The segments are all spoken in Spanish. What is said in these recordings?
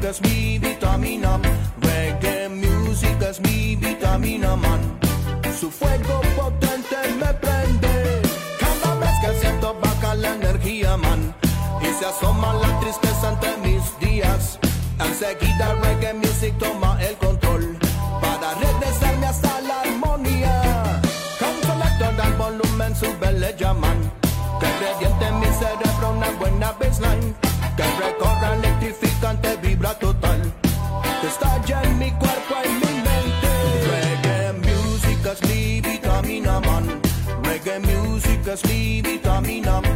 music es mi vitamina. Reggae music es mi vitamina, man. Su fuego potente me prende. Cada vez que siento baja la energía, man. Y se asoma la tristeza ante mis días. Enseguida reggae music toma el control. Para regresarme hasta la armonía. Con selector del volumen sube le llaman. Que reviente en mi cerebro una buena baseline. Music es mi vitamina.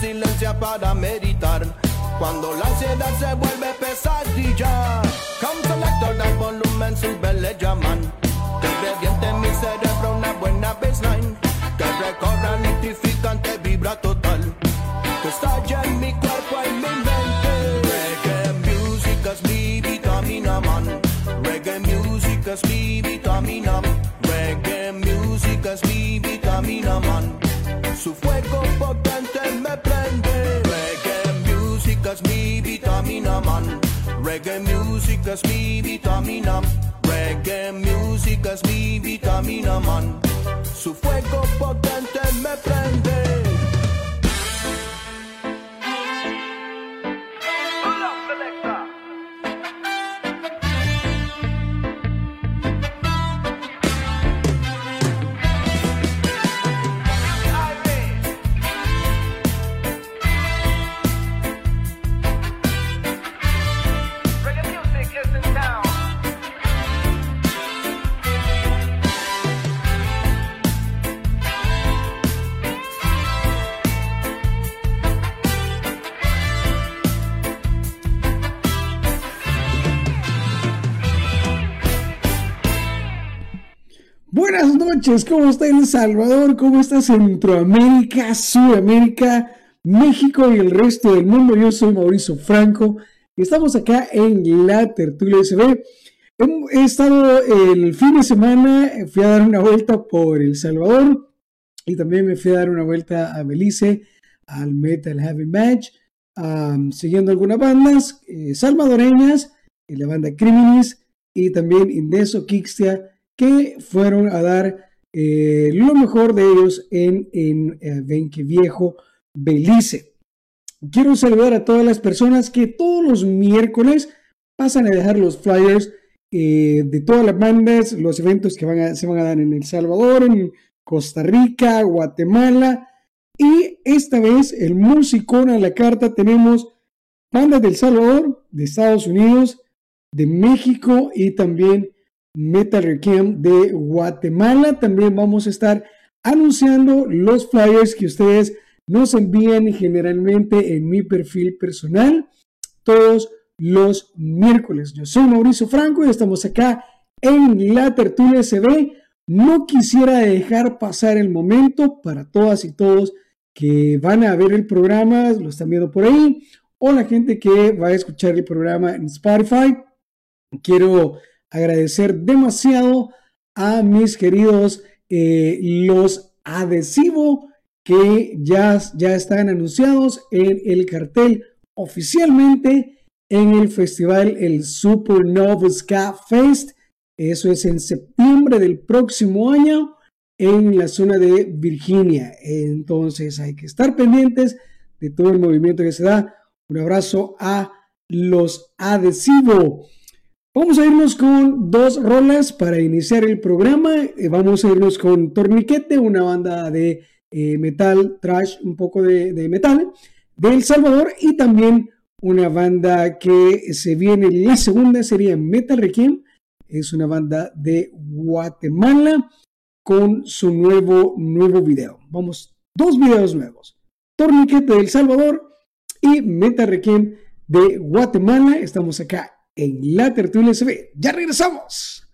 Silencia para meditar. Cuando la ansiedad se vuelve pesadilla, come selector del volumen sube le llaman. Que reviente en mi cerebro una buena baseline. Que recorra electrificante vibra total. Que estalla en mi cuerpo y mi mente. Reggae music es mi vitamina, man. Reggae music es mi vitamina. Reggae music es mi vitamina, man. Su fuego es mi vitamina. Reggae music es mi vitamina, man. Su fuego potente noches, ¿cómo está El Salvador? ¿Cómo está Centroamérica, Sudamérica, México y el resto del mundo? Yo soy Mauricio Franco y estamos acá en la Tertulia SB. He, estado el fin de semana, fui a dar una vuelta por El Salvador y también me fui a dar una vuelta a Belice, al Metal Heavy Match, siguiendo algunas bandas eh, salvadoreñas, eh, la banda Criminis y también Indeso Kixtia que fueron a dar eh, lo mejor de ellos en, en eh, Benque Viejo, Belice. Quiero saludar a todas las personas que todos los miércoles pasan a dejar los flyers eh, de todas las bandas, los eventos que van a, se van a dar en El Salvador, en Costa Rica, Guatemala. Y esta vez el musicón a la carta tenemos bandas del Salvador, de Estados Unidos, de México y también Metal Requiem de Guatemala. También vamos a estar anunciando los flyers que ustedes nos envían generalmente en mi perfil personal todos los miércoles. Yo soy Mauricio Franco y estamos acá en la tertulia SB. No quisiera dejar pasar el momento para todas y todos que van a ver el programa, lo están viendo por ahí, o la gente que va a escuchar el programa en Spotify. Quiero agradecer demasiado a mis queridos eh, los adhesivo que ya, ya están anunciados en el cartel oficialmente en el festival el Supernova Ska Fest. Eso es en septiembre del próximo año en la zona de Virginia. Entonces hay que estar pendientes de todo el movimiento que se da. Un abrazo a los adhesivo. Vamos a irnos con dos rolas para iniciar el programa. Eh, vamos a irnos con Torniquete, una banda de eh, metal, trash, un poco de, metal, de El Salvador, y también una banda que se viene, la segunda sería Metal Requiem, es una banda de Guatemala. con su nuevo, nuevo video. Vamos, dos videos nuevos. Torniquete de El Salvador y Meta Requiem de Guatemala. Estamos acá en la tertulia SB. Ya regresamos.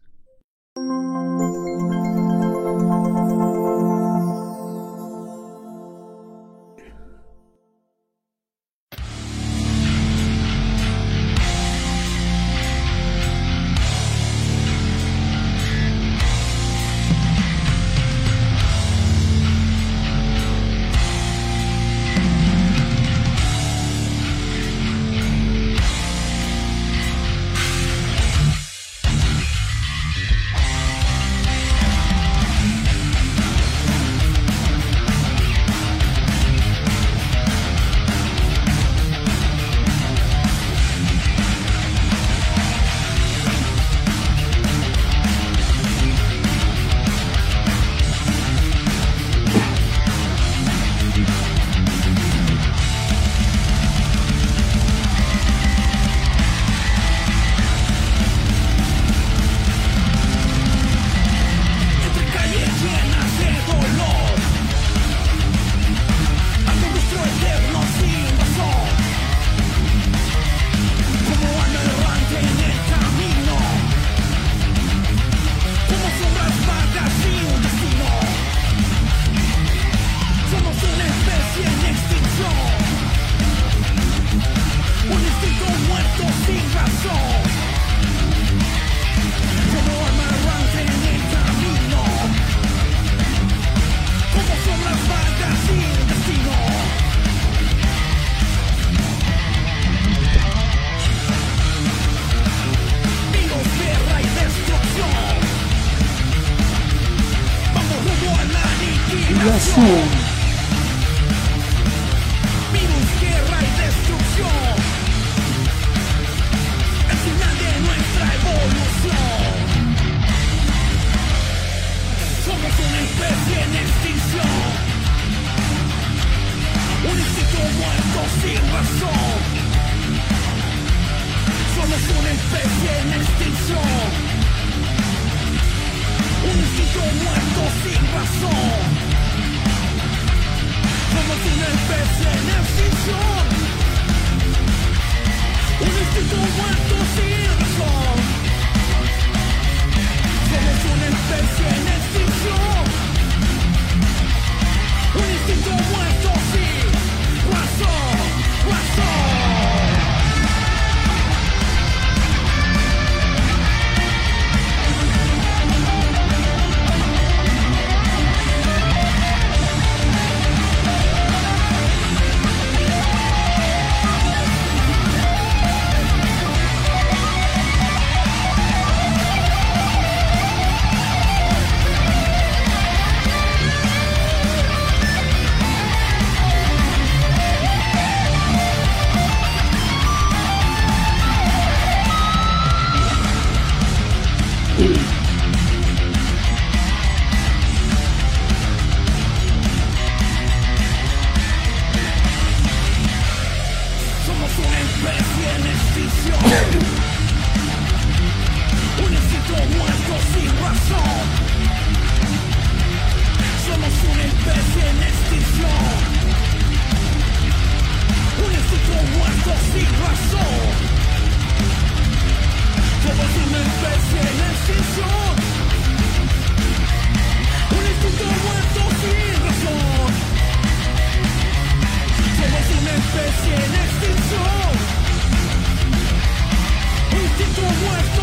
worth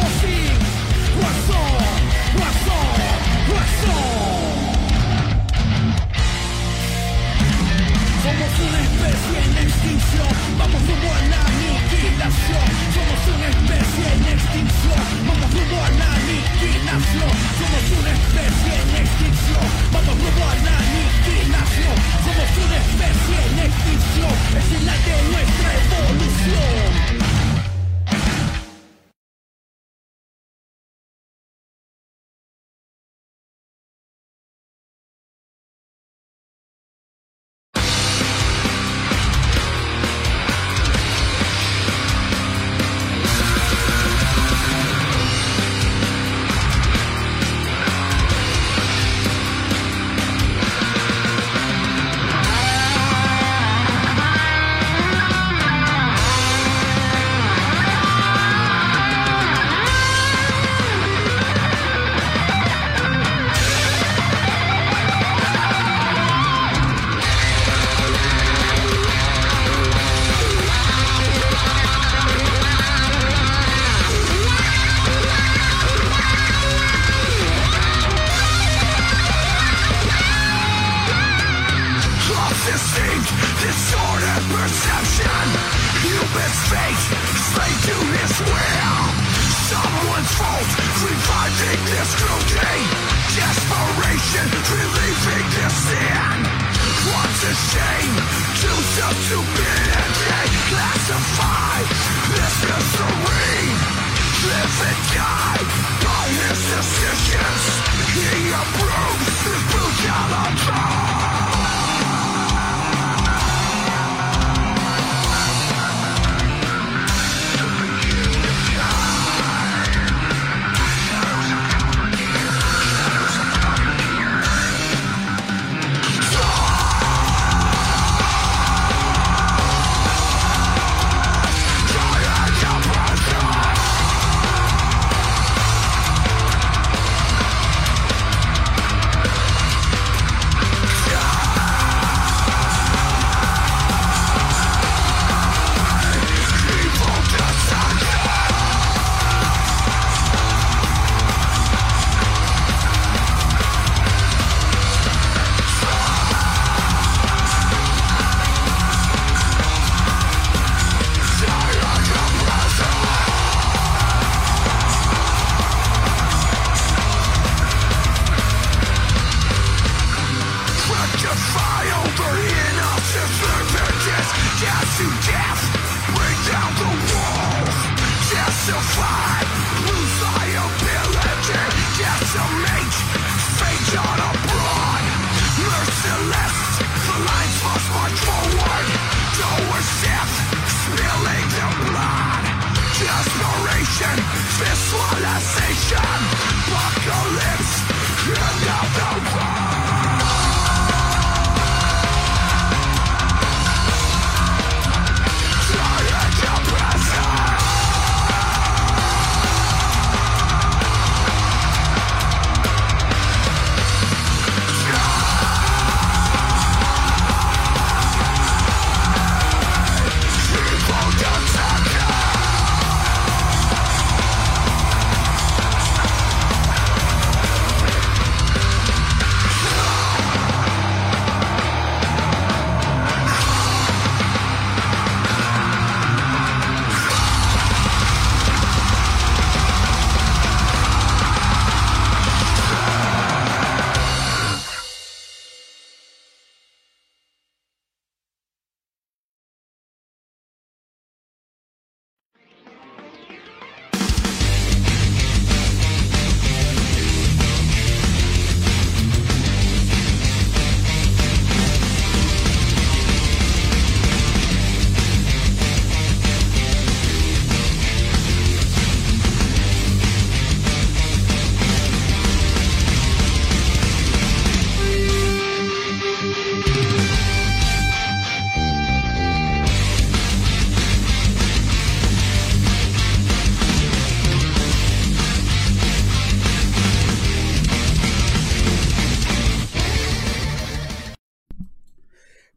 Visualization Buckle in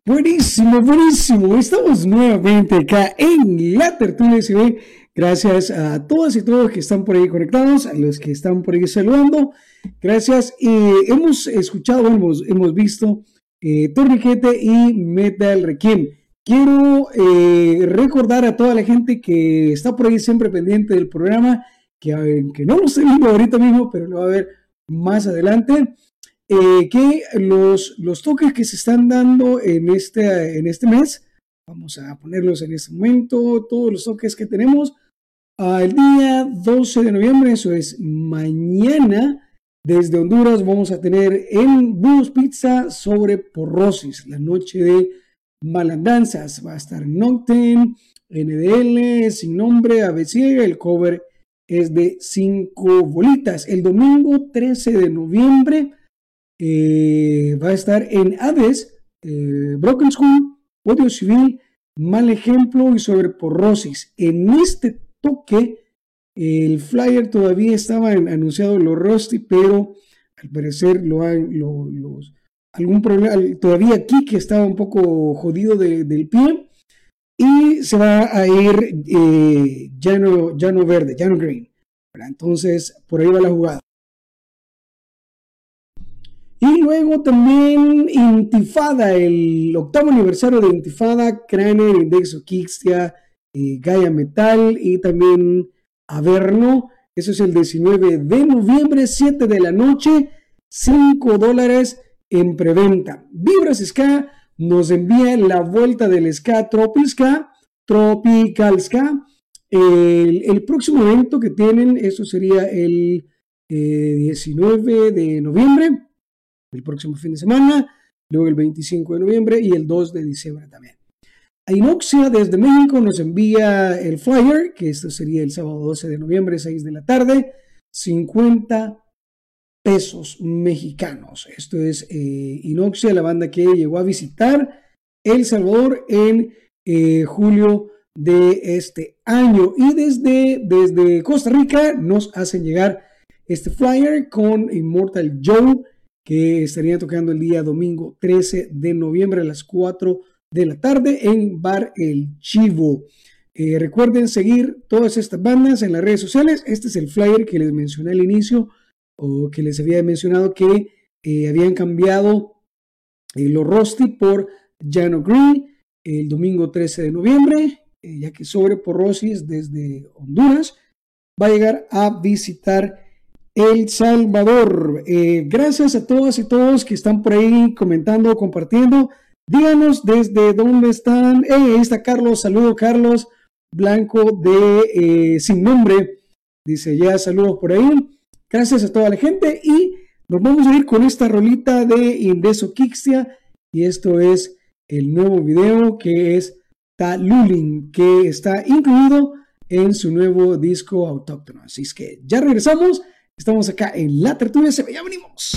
Buenísimo, buenísimo. Estamos nuevamente acá en la tertulia SB. Gracias a todas y todos que están por ahí conectados, a los que están por ahí saludando. Gracias. hemos escuchado, hemos, hemos visto eh, Torniquete y Metal Requiem. Quiero eh, recordar a toda la gente que está por ahí siempre pendiente del programa, que, que no lo estoy viendo ahorita mismo, pero lo va a ver más adelante. Eh, que los, los toques que se están dando en este, en este mes, vamos a ponerlos en este momento, todos los toques que tenemos, al día 12 de noviembre, eso es mañana, desde Honduras vamos a tener en Bus Pizza sobre Porrosis, la noche de malandanzas. Va a estar Nocten, NDL, sin nombre, ABC, el cover es de 5 bolitas. El domingo 13 de noviembre eh, va a estar en Hades, eh, Broken School, Odio Civil, Mal Ejemplo y sobre Porrosis. En este toque, el flyer todavía estaba anunciado lo Rusty, pero al parecer lo han, los, algún problema, todavía aquí que estaba un poco jodido del pie y se va a ir eh, ya, no, ya no verde, ya no green. Entonces, por ahí va la jugada. Y luego también Intifada, el octavo aniversario de Intifada, Craner, Indexo Kixtia, eh, Gaia Metal y también Averno. Eso es el 19 de noviembre, 7 de la noche, 5 dólares en preventa. Vibras Ska nos envía la vuelta del Ska Tropical Tropical Ska. El, próximo evento que tienen, eso sería el 19 eh, de noviembre el próximo fin de semana, luego el 25 de noviembre y el 2 de diciembre también. Inoxia desde México nos envía el flyer, que esto sería el sábado 12 de noviembre, 6 de la tarde, 50 pesos mexicanos. Esto es eh, Inoxia, la banda que llegó a visitar El Salvador en eh, julio de este año. Y desde, desde Costa Rica nos hacen llegar este flyer con Immortal Joe que estaría tocando el día domingo 13 de noviembre a las 4 de la tarde en Bar El Chivo. Eh, recuerden seguir todas estas bandas en las redes sociales. Este es el flyer que les mencioné al inicio o que les había mencionado que eh, habían cambiado eh, los Rosti por Jano Green el domingo 13 de noviembre, ya que sobre Porrosis desde Honduras va a llegar a visitar el Salvador. Eh, gracias a todas y todos que están por ahí comentando, compartiendo. Díganos desde dónde están. ahí está Carlos. Saludo, Carlos Blanco de eh, Sin Nombre. Dice ya saludos por ahí. Gracias a toda la gente. Y nos vamos a ir con esta rolita de Indeso Kixia. Y esto es el nuevo video que es Talulin, que está incluido en su nuevo disco autóctono. Así es que ya regresamos. Estamos acá en la tertulia se ya venimos.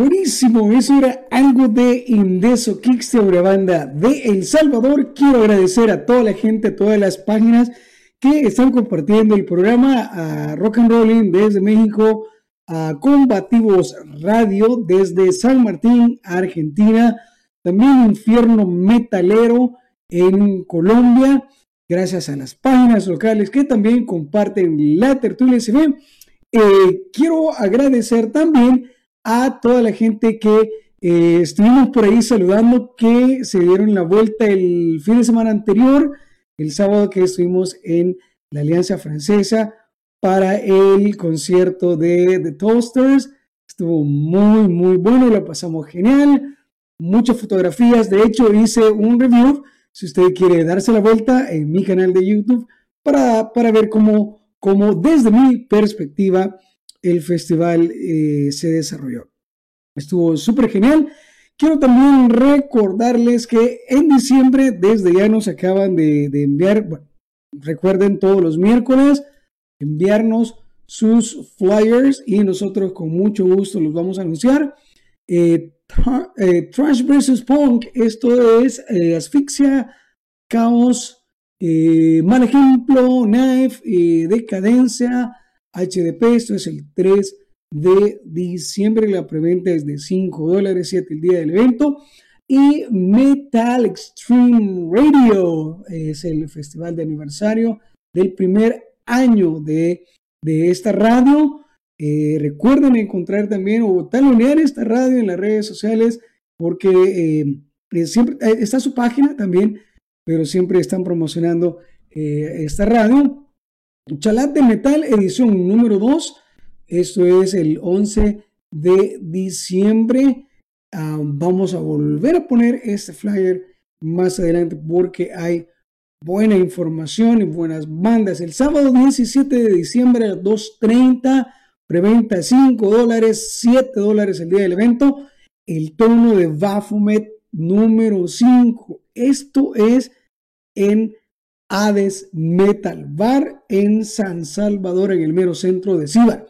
Buenísimo, eso era algo de Indeso Kicks de banda de El Salvador. Quiero agradecer a toda la gente, a todas las páginas que están compartiendo el programa, a Rock and Rolling desde México, a Combativos Radio desde San Martín, Argentina, también Infierno Metalero en Colombia, gracias a las páginas locales que también comparten la tertulia SB. Eh, quiero agradecer también a toda la gente que eh, estuvimos por ahí saludando, que se dieron la vuelta el fin de semana anterior, el sábado que estuvimos en la Alianza Francesa para el concierto de The Toasters. Estuvo muy, muy bueno, lo pasamos genial. Muchas fotografías. De hecho, hice un review, si usted quiere darse la vuelta, en mi canal de YouTube para, para ver cómo, cómo, desde mi perspectiva, el festival eh, se desarrolló. Estuvo súper genial. Quiero también recordarles que en diciembre, desde ya nos acaban de, enviar, recuerden todos los miércoles, enviarnos sus flyers y nosotros con mucho gusto los vamos a anunciar. Eh, eh, Trash vs. Punk, esto es asfixia, caos, mal ejemplo, knife, decadencia, HDP, esto es el 3 de diciembre, la preventa es de 5 dólares, 7 el día del evento. Y Metal Extreme Radio es el festival de aniversario del primer año de, esta radio. Eh, recuerden encontrar también o talonear esta radio en las redes sociales porque eh, eh, siempre está su página también, pero siempre están promocionando esta radio. Chalat de Metal, edición número 2. Esto es el 11 de diciembre. Ah, vamos a volver a poner este flyer más adelante porque hay buena información y buenas bandas. El sábado 17 de diciembre a las 2.30, preventa 5 dólares, 7 dólares el día del evento. El tono de Baphomet número 5. Esto es en Hades Metal Bar en San Salvador, en el mero centro de Cibar.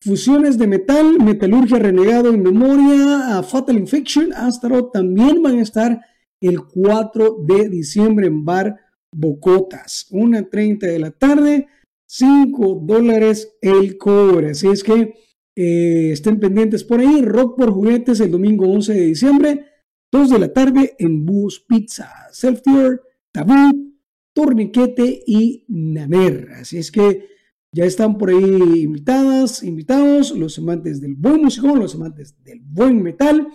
Fusiones de metal, Metalurgia Renegado en Memoria, Fatal Infection, Astaroth también van a estar el 4 de diciembre en Bar Bocotas. 1.30 de la tarde, 5 dólares el cobre. Así es que eh, estén pendientes por ahí. Rock por juguetes el domingo 11 de diciembre, 2 de la tarde en Bus Pizza. Self-Tier, Tabú, Torniquete y Namer. Así es que ya están por ahí invitadas, invitados, los amantes del buen músico, los amantes del buen metal.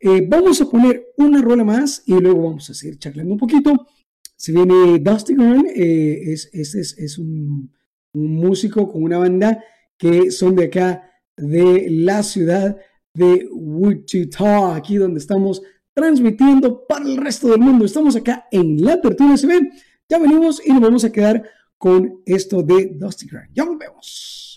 Eh, vamos a poner una rola más y luego vamos a seguir charlando un poquito. Se viene Dusty Gurn, eh, es, es, es, un, un, músico con una banda que son de acá, de la ciudad de Wichita, aquí donde estamos transmitiendo para el resto del mundo. Estamos acá en la Tertulia CB ya venimos y nos vamos a quedar con esto de Dusty Grind. Ya volvemos.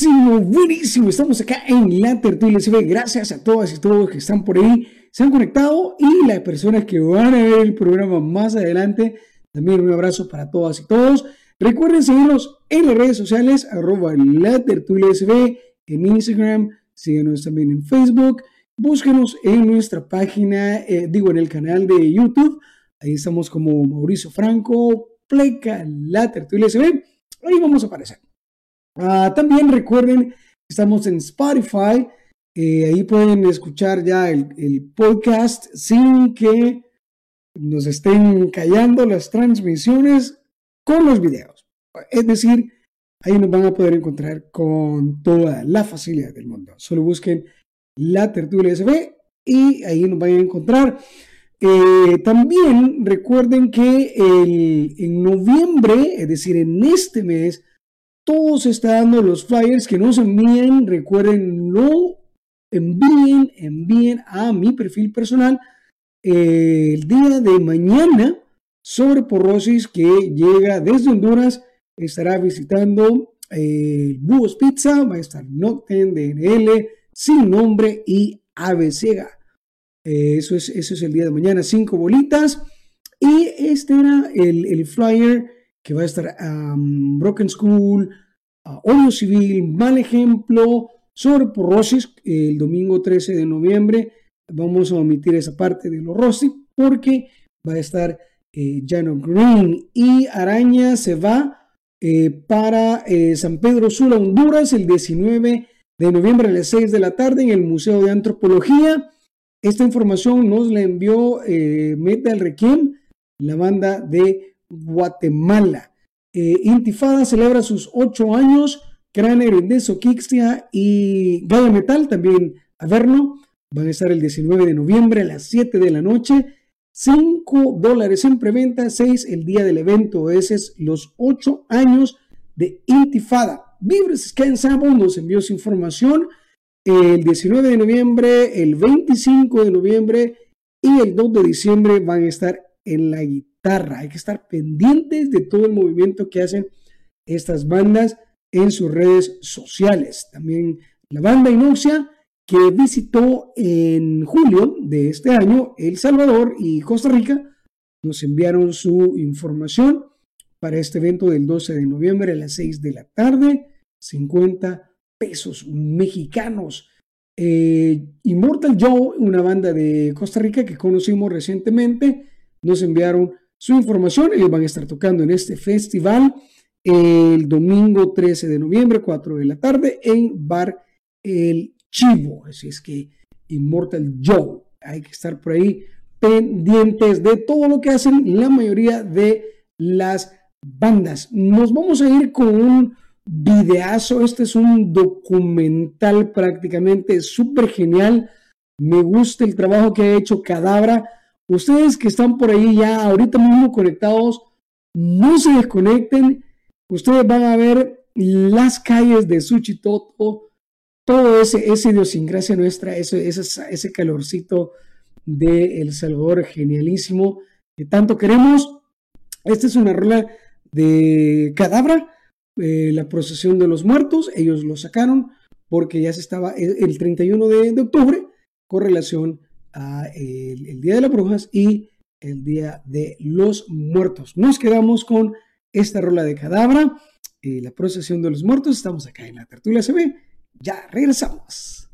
Buenísimo, buenísimo. Estamos acá en la tertulia. Gracias a todas y todos que están por ahí, se han conectado y las personas que van a ver el programa más adelante. También un abrazo para todas y todos. Recuerden seguirnos en las redes sociales, arroba la tertulia en Instagram, síganos también en Facebook, búsquenos en nuestra página, eh, digo en el canal de YouTube. Ahí estamos como Mauricio Franco, Pleca, la tertulia CB. Ahí vamos a aparecer. Ah, también recuerden, estamos en Spotify. Eh, ahí pueden escuchar ya el, podcast sin que nos estén callando las transmisiones con los videos. Es decir, ahí nos van a poder encontrar con toda la facilidad del mundo. Solo busquen la tertulia SB y ahí nos van a encontrar. Eh, también recuerden que en noviembre, es decir, en este mes, todos están dando los flyers que nos envíen. Recuerden, no envíen, envíen a mi perfil personal eh, el día de mañana sobre porrosis que llega desde Honduras. Estará visitando eh, Búhos Pizza, va a estar Nocten, DNL, Sin Nombre y Ave eh, eso, es, eso es el día de mañana, cinco bolitas. Y este era el, el flyer que va a estar Broken School, uh, Civil, Mal Ejemplo, sobre Porrosis, el domingo 13 de noviembre. Vamos a omitir esa parte de los Rossi porque va a estar eh, Jano Green y Araña se va eh, para eh, San Pedro Sula, Honduras, el 19 de noviembre a las 6 de la tarde en el Museo de Antropología. Esta información nos la envió Metal Requiem, la banda de Guatemala. Eh, Intifada celebra sus ocho años. Craner, de Kixia y Gaia Metal también a verlo. Van a estar el 19 de noviembre a las 7 de la noche. 5 dólares en preventa, 6 el día del evento. Ese es los 8 años de Intifada. Vibres Scan nos envió su información el 19 de noviembre, el 25 de noviembre y el 2 de diciembre van a estar en la guitarra hay que estar pendientes de todo el movimiento que hacen estas bandas en sus redes sociales. También la banda Inoxia que visitó en julio de este año El Salvador y Costa Rica, nos enviaron su información para este evento del 12 de noviembre a las 6 de la tarde, 50 pesos mexicanos. Eh, Immortal Joe, una banda de Costa Rica que conocimos recientemente, nos enviaron su información. Ellos van a estar tocando en este festival el domingo 13 de noviembre, 4 de la tarde, en Bar El Chivo. Así es que Immortal Joe. Hay que estar por ahí pendientes de todo lo que hacen la mayoría de las bandas. Nos vamos a ir con un videazo. Este es un documental prácticamente súper genial. Me gusta el trabajo que ha hecho Cadabra Ustedes que están por ahí ya ahorita mismo conectados, no se desconecten. Ustedes van a ver las calles de Suchitoto, todo ese, esa idiosincrasia nuestra, ese, ese, calorcito de El Salvador genialísimo que tanto queremos. Esta es una rola de Cadabra, eh, la procesión de los muertos. Ellos lo sacaron porque ya se estaba el 31 de, de octubre con relación el, Día de las Brujas y el Día de los Muertos. Nos quedamos con esta rola de cadabra, y la procesión de los muertos. Estamos acá en la tertulia CB. Ya regresamos.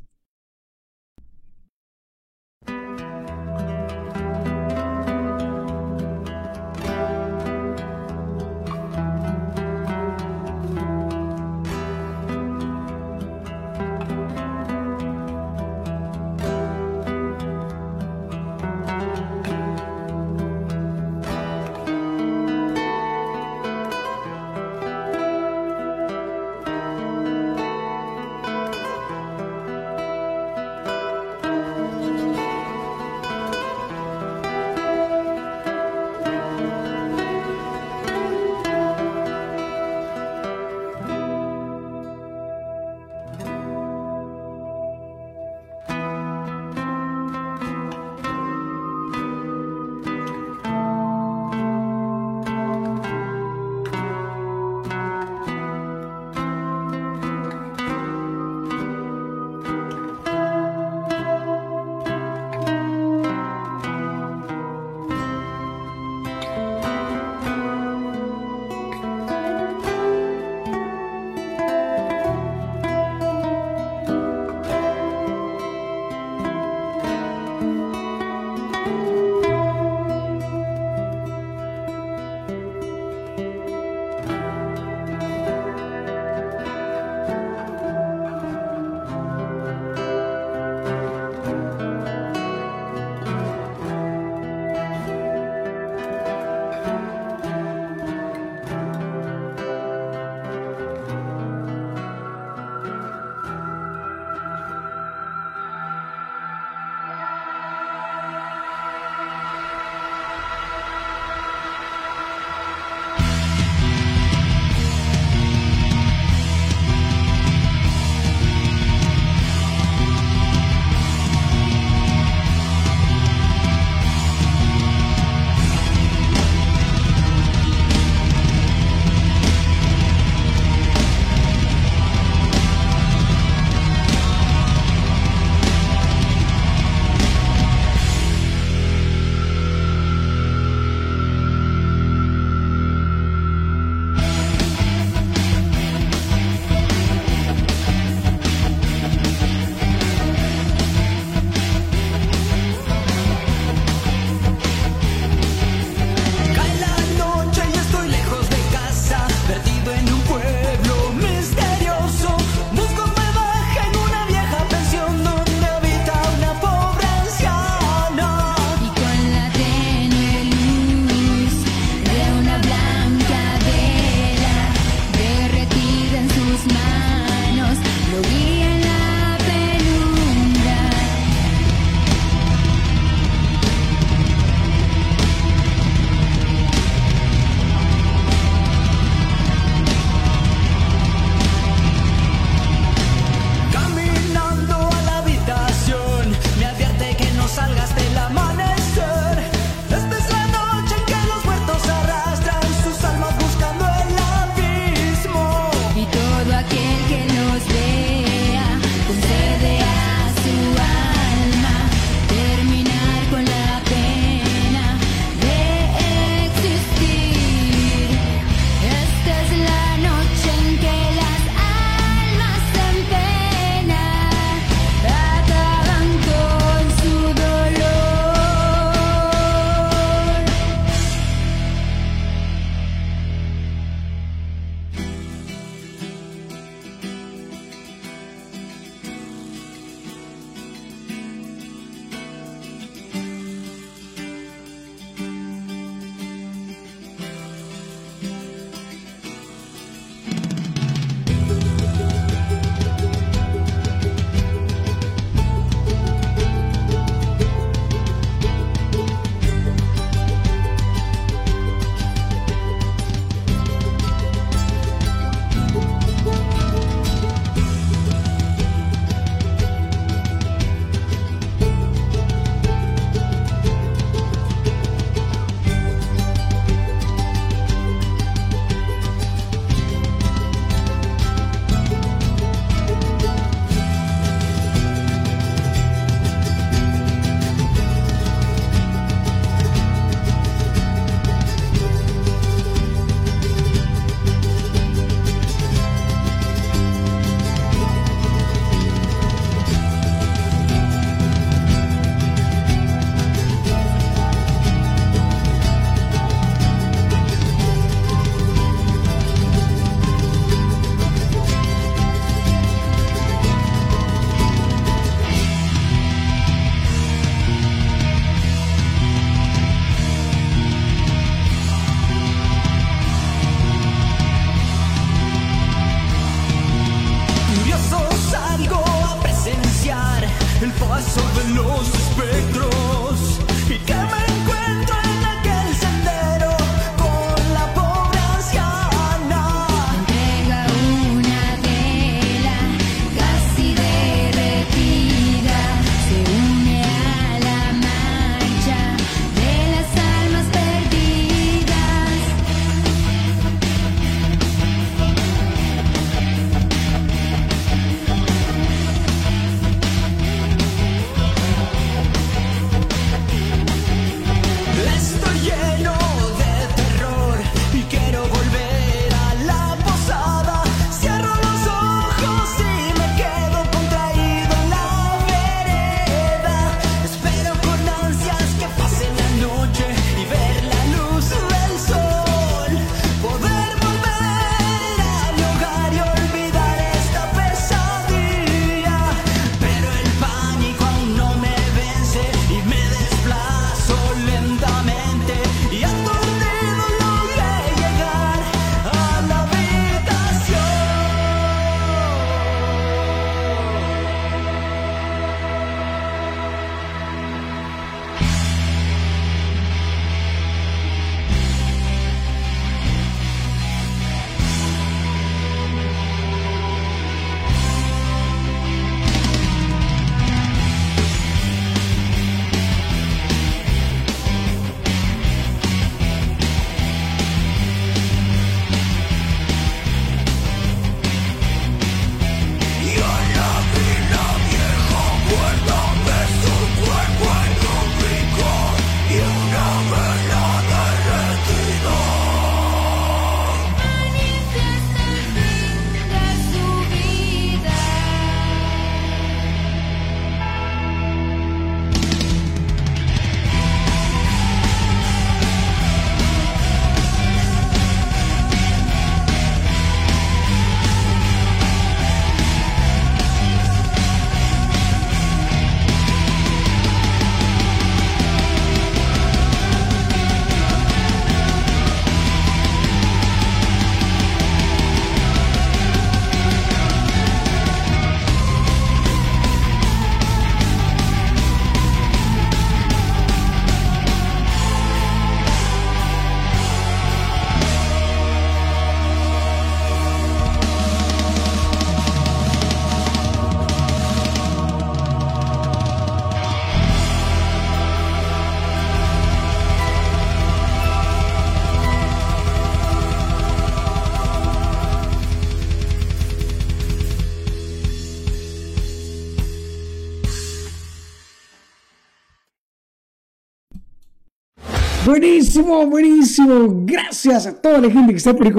Buenísimo, buenísimo. Gracias a toda la gente que está por ahí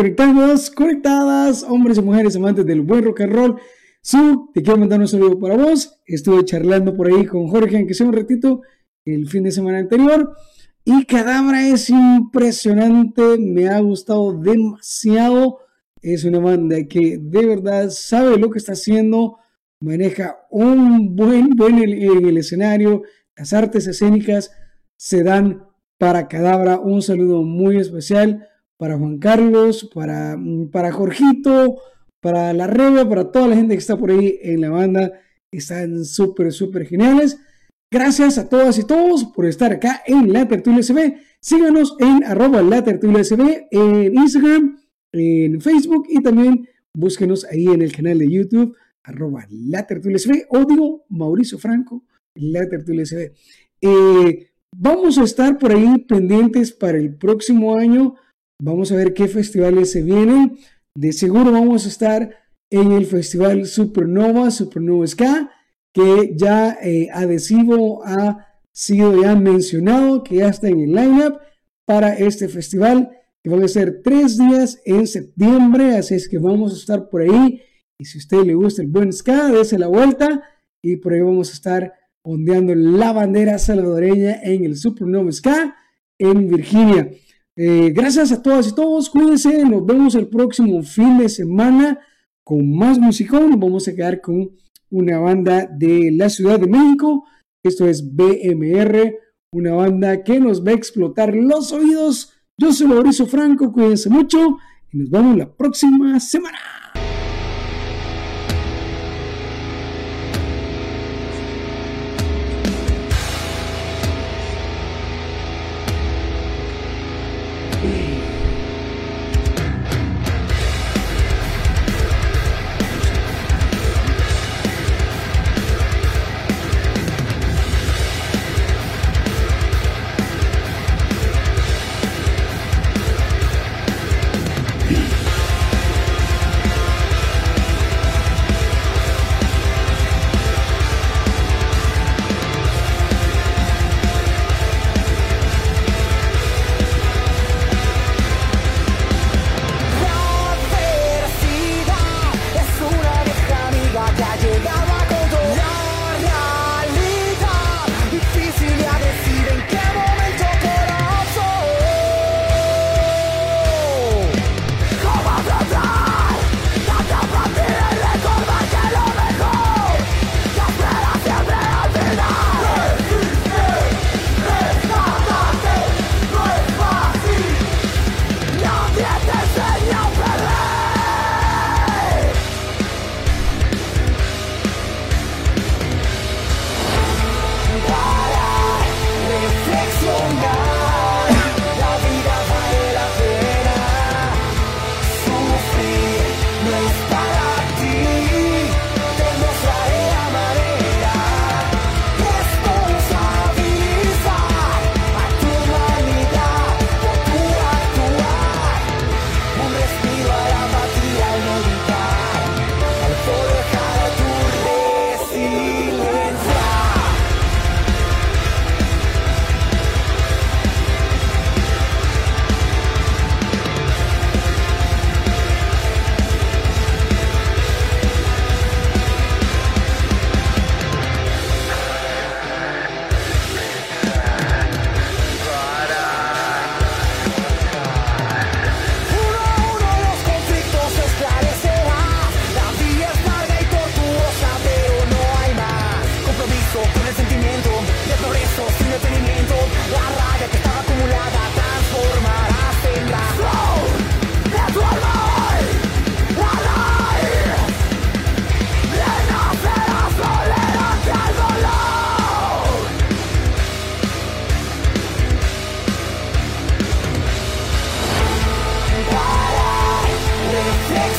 conectadas, hombres y mujeres amantes del buen rock and roll. Su, te quiero mandar un saludo para vos. Estuve charlando por ahí con Jorge, aunque sea un ratito, el fin de semana anterior. Y Cadabra es impresionante, me ha gustado demasiado. Es una banda que de verdad sabe lo que está haciendo, maneja un buen, buen en el escenario, las artes escénicas se dan para Cadabra. Un saludo muy especial para Juan Carlos, para, para Jorgito, para la Reba, para toda la gente que está por ahí en la banda. Están súper, súper geniales. Gracias a todas y todos por estar acá en La Tertulia SB. Síganos en arroba La Tertulia SB en Instagram, en Facebook y también búsquenos ahí en el canal de YouTube arroba La Tertulia SB o digo Mauricio Franco, La Tertulia SB. Eh, Vamos a estar por ahí pendientes para el próximo año. Vamos a ver qué festivales se vienen. De seguro vamos a estar en el Festival Supernova, Supernova Ska, que ya eh, Adhesivo ha sido ya mencionado, que ya está en el lineup para este festival, que van a ser tres días en septiembre, así es que vamos a estar por ahí. Y si a usted le gusta el buen ska, dése la vuelta y por ahí vamos a estar ondeando la bandera salvadoreña en el Supernova Ska en Virginia. Eh, gracias a todas y todos, cuídense, nos vemos el próximo fin de semana con más musicón. Vamos a quedar con una banda de la Ciudad de México. Esto es BMR, una banda que nos va a explotar los oídos. Yo soy Mauricio Franco, cuídense mucho y nos vemos la próxima semana.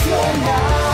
your life.